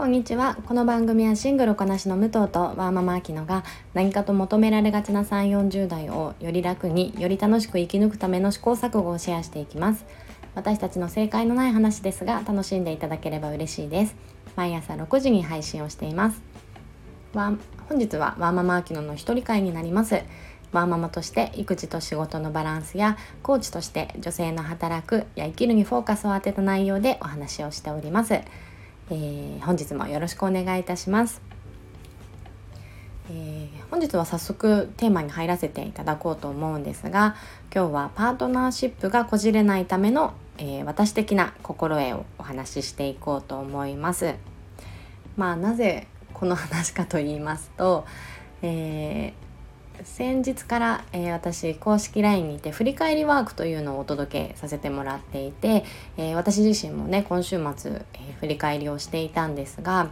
こんにちは。この番組はシングルこなしの武藤とワーママアキノが何かと求められがちな3 4 0代をより楽により楽しく生き抜くための試行錯誤をシェアしていきます。私たちの正解のない話ですが楽しんでいただければ嬉しいです。毎朝6時に配信をしています。本日はワーママアキノの一人会になります。ワーママとして育児と仕事のバランスやコーチとして女性の働くや生きるにフォーカスを当てた内容でお話をしております、えー、本日もよろしくお願いいたします、えー、本日は早速テーマに入らせていただこうと思うんですが今日はパートナーシップがこじれないための、えー、私的な心得をお話ししていこうと思います。まあなぜこの話かと言いますと、えー先日から、えー、私公式 LINE にて振り返りワークというのをお届けさせてもらっていて、えー、私自身もね今週末、えー、振り返りをしていたんですが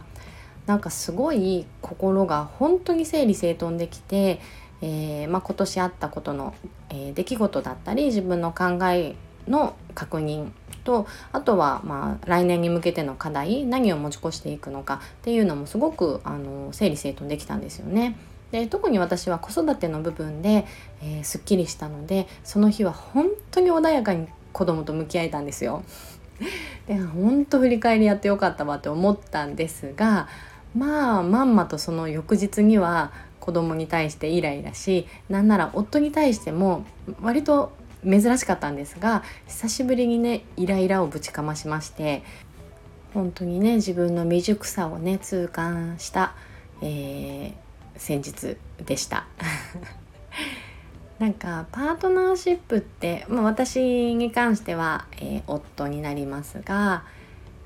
なんかすごい心が本当に整理整頓できて、えまあ、今年あったことの、え出来事だったり自分の考えの確認とあとはまあ来年に向けての課題何を持ち越していくのかっていうのもすごくあの整理整頓できたんですよね。で特に私は子育ての部分で、えー、すっきりしたのでその日は本当に穏やかに子供と向き合えたんですよ。で本当振り返りやってよかったわって思ったんですがまあまんまとその翌日には子供に対してイライラしなんなら夫に対しても割と珍しかったんですが久しぶりにねイライラをぶちかましまして本当にね自分の未熟さをね痛感した、えー先日でした。なんかパートナーシップって、まあ、私に関しては、えー、夫になりますが、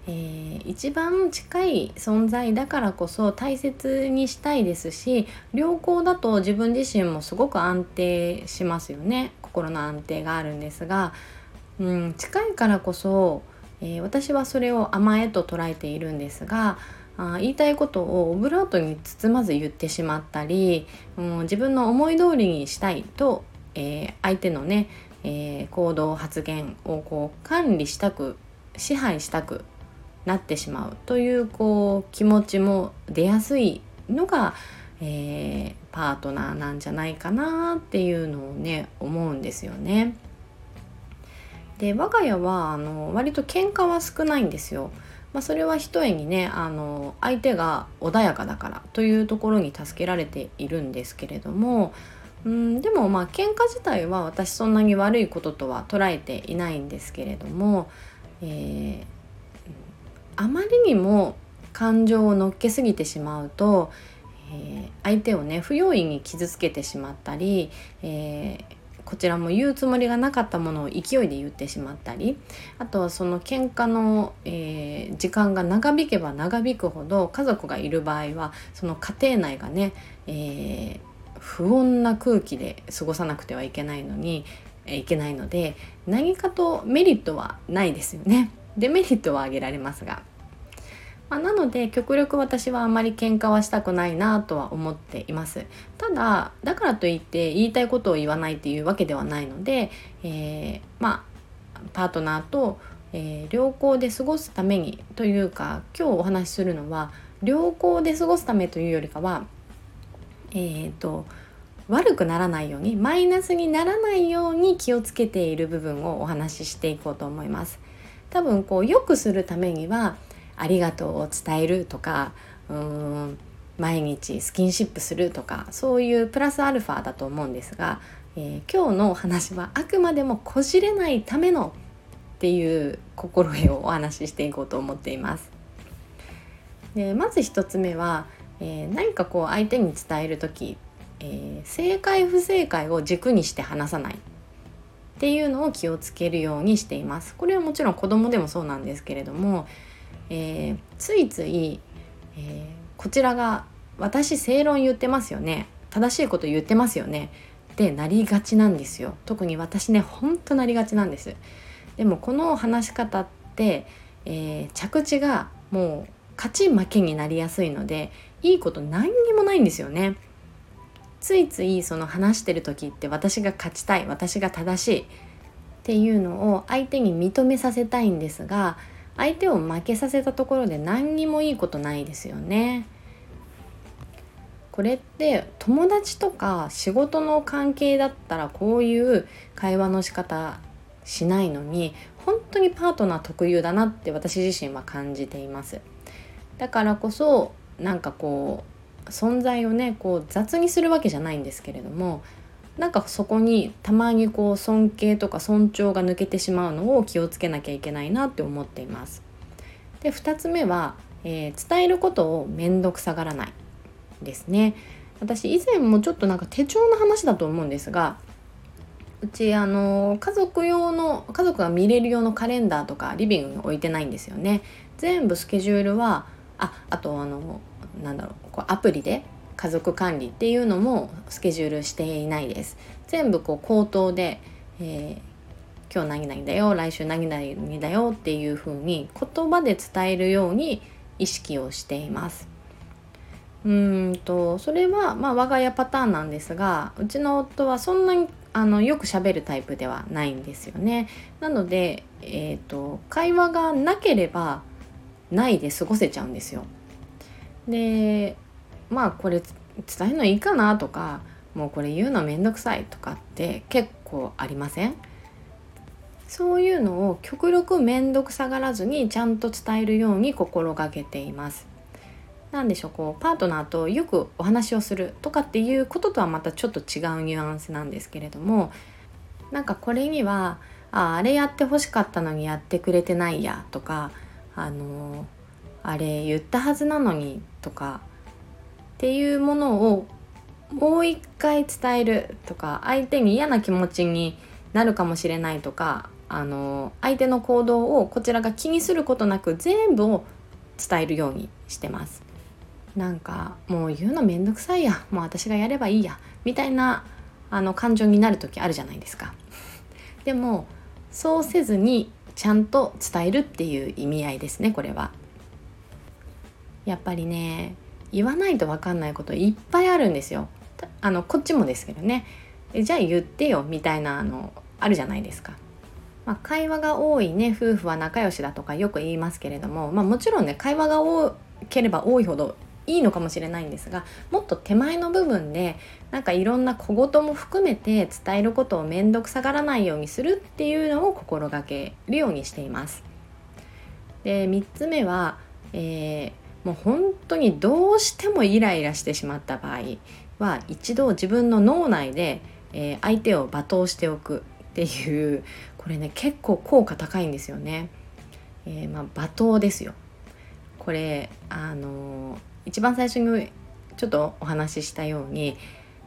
えー、一番近い存在だからこそ大切にしたいですし良好だと自分自身もすごく安定しますよね。心の安定があるんですが、うん、近いからこそ、えー、私はそれを甘えと捉えているんですがあ言いたいことをオブラートに包まず言ってしまったり、うん、自分の思い通りにしたいと、えー、相手のね、えー、行動発言をこう管理したく支配したくなってしまうというこう気持ちも出やすいのが、えー、パートナーなんじゃないかなっていうのをね思うんですよね。で我が家はあの割と喧嘩は少ないんですよ。まあ、それはひとえにねあの相手が穏やかだからというところに助けられているんですけれどもうんでもまあ喧嘩自体は私そんなに悪いこととは捉えていないんですけれども、えー、あまりにも感情を乗っけすぎてしまうと、えー、相手をね不用意に傷つけてしまったり、えーこちらも言うつもりがなかったものを勢いで言ってしまったりあとはその喧嘩の、えー、時間が長引けば長引くほど家族がいる場合はその家庭内がね、えー、不穏な空気で過ごさなくてはいけないのに、えー、いけないので何かとメリットはないですよね。デメリットは挙げられますが。まあ、なので極力私はあまり喧嘩はしたくないなとは思っていますただだからといって言いたいことを言わないっていうわけではないので、えー、まあパートナーと、えー、良好で過ごすためにというか今日お話しするのは良好で過ごすためというよりかはえーと、悪くならないようにマイナスにならないように気をつけている部分をお話ししていこうと思います。多分こう良くするためにはありがとうを伝えるとかうーん毎日スキンシップするとかそういうプラスアルファだと思うんですが、えー、今日のお話はあくまでもこじれないためのっていう心得をお話ししていこうと思っています。でまず1つ目は、えー、何かこう相手に伝える時、えー、正解不正解を軸にして話さないっていうのを気をつけるようにしています。これはもちろん子供でもそうなんですけれどもえー、ついつい、えー、こちらが私正論言ってますよね。正しいこと言ってますよね。ってなりがちなんですよ。特に私ねほんとなりがちなんです。でもこの話し方って、えー、着地がもう勝ち負けになりやすいのでいいこと何にもないんですよね。ついついその話してる時って私が勝ちたい私が正しいっていうのを相手に認めさせたいんですが相手を負けさせたところで何にもいいことないですよね。これって友達とか仕事の関係だったらこういう会話の仕方しないのに本当にパートナー特有だなって私自身は感じていますだからこそなんかこう存在をねこう雑にするわけじゃないんですけれどもなんかそこにたまにこう尊敬とか尊重が抜けてしまうのを気をつけなきゃいけないなって思っています。で2つ目は、えー、伝えることを面倒くさがらないですね。私以前もちょっとなんか手帳の話だと思うんですがうちあの家族用の家族が見れる用のカレンダーとかリビングに置いてないんですよね。全部スケジュールはああとあのなんだろうこうアプリで家族管理っていうのもスケジュールしていないです。全部こう口頭で、えー、今日何々だよ来週何々だよっていう風に言葉で伝えるように意識をしています。うんとそれはまあ我が家パターンなんですがうちの夫はそんなにあのよく喋るタイプではないんですよね。なので、えーと会話がなければないで過ごせちゃうんですよ。でまあこれ伝えるのいいかなとかもうこれ言うのめんどくさいとかって結構ありません？そういうのを極力面倒くさがらずにちゃんと伝えるように心がけています。なでしょうこうパートナーとよくお話をするとかっていうこととはまたちょっと違うニュアンスなんですけれどもなんかこれにはああれやってほしかったのにやってくれてないやとかあのあれ言ったはずなのにとかっていうものをもう一回伝えるとか相手に嫌な気持ちになるかもしれないとかあの相手の行動をこちらが気にすることなく全部を伝えるようにしてます。なんかもう言うのめんどくさいやもう私がやればいいやみたいなあの感情になる時あるじゃないですか。でもそうせずにちゃんと伝えるっていう意味合いですねこれは。やっぱりね言わないと分かんないこといっぱいあるんですよ。あのこっちもですけどねじゃあ言ってよみたいなあのあるじゃないですか。まあ、会話が多いね夫婦は仲良しだとかよく言いますけれども、まあ、もちろんね会話が多ければ多いほどいいのかもしれないんですがもっと手前の部分でなんかいろんな小言も含めて伝えることを面倒くさがらないようにするっていうのを心がけるようにしています。で3つ目は、えーもう本当にどうしてもイライラしてしまった場合は一度自分の脳内で、えー、相手を罵倒しておくっていうこれね結構効果高いんですよね。えー、まあ、罵倒ですよ。これあのー、一番最初にちょっとお話ししたように、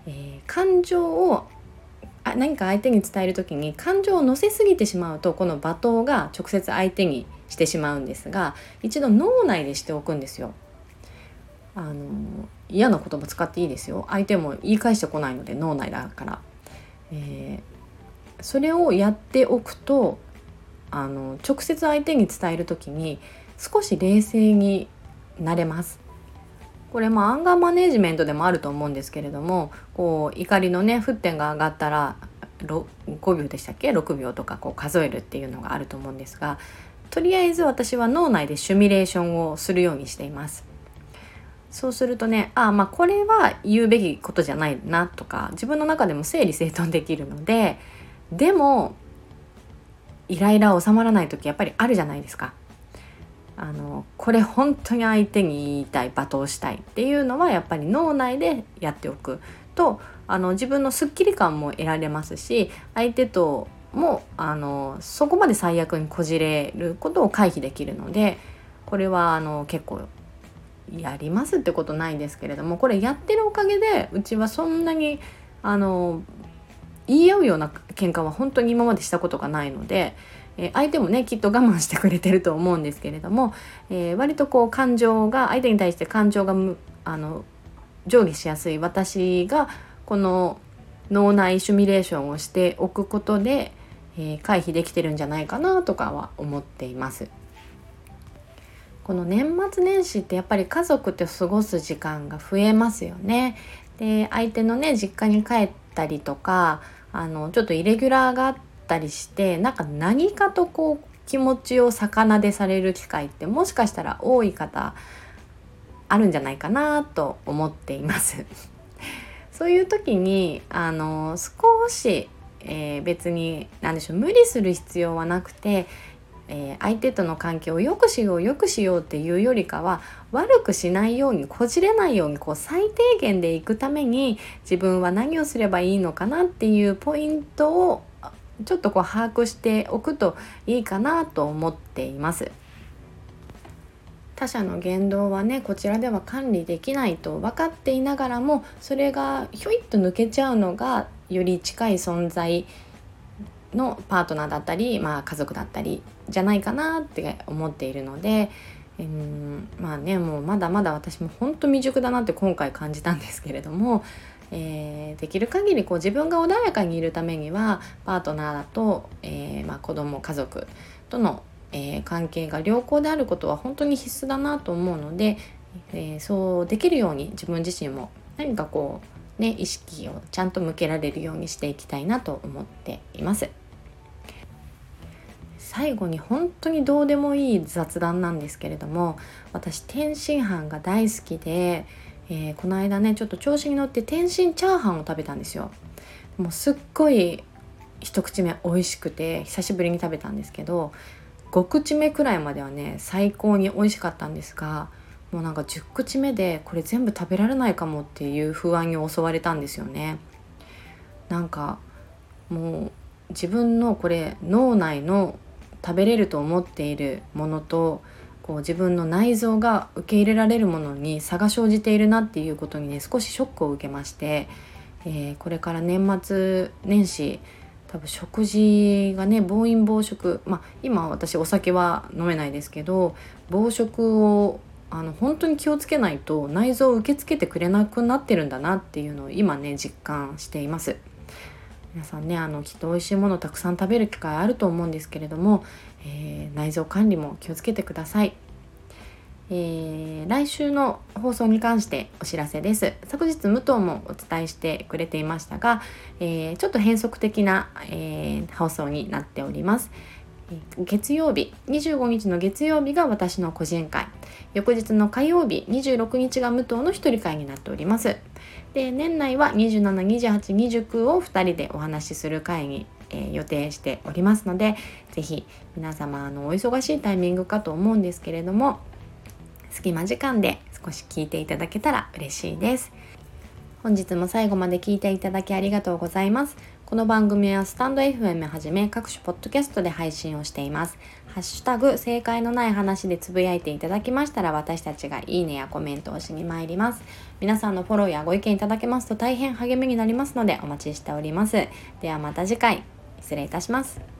え感情をあ何か相手に伝える時に感情を乗せすぎてしまうとこの罵倒が直接相手にしてしまうんですが一度脳内でしておくんですよ。あの嫌な言葉使っていいですよ。相手も言い返してこないので脳内だから、えー、それをやっておくとあの直接相手に伝える時に少し冷静になれます。これまアンガーマネジメントでもあると思うんですけれどもこう怒りのね沸点が上がったら5秒でしたっけ？6秒とかこう数えるっていうのがあると思うんですがとりあえず私は脳内でシミュレーションをするようにしていますそうするとねああまあこれは言うべきことじゃないなとか自分の中でも整理整頓できるのででもイライラ収まらない時やっぱりあるじゃないですか。あのこれ本当に相手に言いたい罵倒したいっていうのはやっぱり脳内でやっておくとあの自分のすっきり感も得られますし相手ともあのそこまで最悪にこじれることを回避できるのでこれはあの結構やりますってことないんですけれどもこれやってるおかげでうちはそんなにあの言い合うような喧嘩は本当に今までしたことがないので、えー、相手もねきっと我慢してくれてると思うんですけれども、えー、割とこう感情が相手に対して感情があの上下しやすい私がこの脳内シミュレーションをしておくことで、えー、回避できてるんじゃないかなとかは思っています。この年末年始ってやっぱり家族と過ごす時間が増えますよね。で相手のね実家に帰ったりとかあのちょっとイレギュラーがあったりしてなんか何かとこう気持ちを逆なでされる機会ってもしかしたら多い方あるんじゃないかなと思っています。そういう時にあの少し、えー、別に何でしょう無理する必要はなくて、えー、相手との関係を良くしよう良くしようっていうよりかは悪くしないようにこじれないようにこう最低限でいくために自分は何をすればいいのかなっていうポイントをちょっとこう把握しておくといいかなと思っています。他者の言動はねこちらでは管理できないと分かっていながらもそれがひょいっと抜けちゃうのがより近い存在のパートナーだったり、まあ、家族だったりじゃないかなって思っているので、うんまあねもうまだまだ私も本当未熟だなって今回感じたんですけれども、えー、できる限りこう自分が穏やかにいるためにはパートナーと、えーまあ、子供家族とのえー、関係が良好であることは本当に必須だなと思うので、えー、そうできるように自分自身も何かこうね意識をちゃんと向けられるようにしていきたいなと思っています。最後に本当にどうでもいい雑談なんですけれども私天津飯が大好きで、えー、この間ねちょっと調子に乗って天津チャーハンを食べたんですよ。もうすっごい一口目美味しくて久しぶりに食べたんですけど5口目くらいまではね最高に美味しかったんですがもうなんか10口目でこれ全部食べられないかもっていう不安に襲われたんですよね。なんかもう自分のこれ脳内の食べれると思っているものとこう自分の内臓が受け入れられるものに差が生じているなっていうことにね少しショックを受けまして、えー、これから年末年始多分食事がね暴飲暴食まあ今私お酒は飲めないですけど暴食をあの本当に気をつけないと内臓を受け付けてくれなくなってるんだなっていうのを今ね実感しています。皆さんねあのきっと美味しいものたくさん食べる機会あると思うんですけれども、えー、内臓管理も気をつけてください。えー、来週の放送に関してお知らせです。昨日武藤もお伝えしてくれていましたが、えー、ちょっと変則的な、えー、放送になっております。月曜日25日の月曜日が私の個人会翌日の火曜日26日が武藤の一人会になっておりますで年内は272829を2人でお話しする会に、えー、予定しておりますので是非皆様のお忙しいタイミングかと思うんですけれども隙間時間で少し聞いていただけたら嬉しいです。本日も最後まで聞いていただきありがとうございます。この番組はスタンド FM はじめ各種ポッドキャストで配信をしています。ハッシュタグ正解のない話でつぶやいていただきましたら私たちがいいねやコメントをしに参ります。皆さんのフォローやご意見いただけますと大変励みになりますのでお待ちしております。ではまた次回失礼いたします。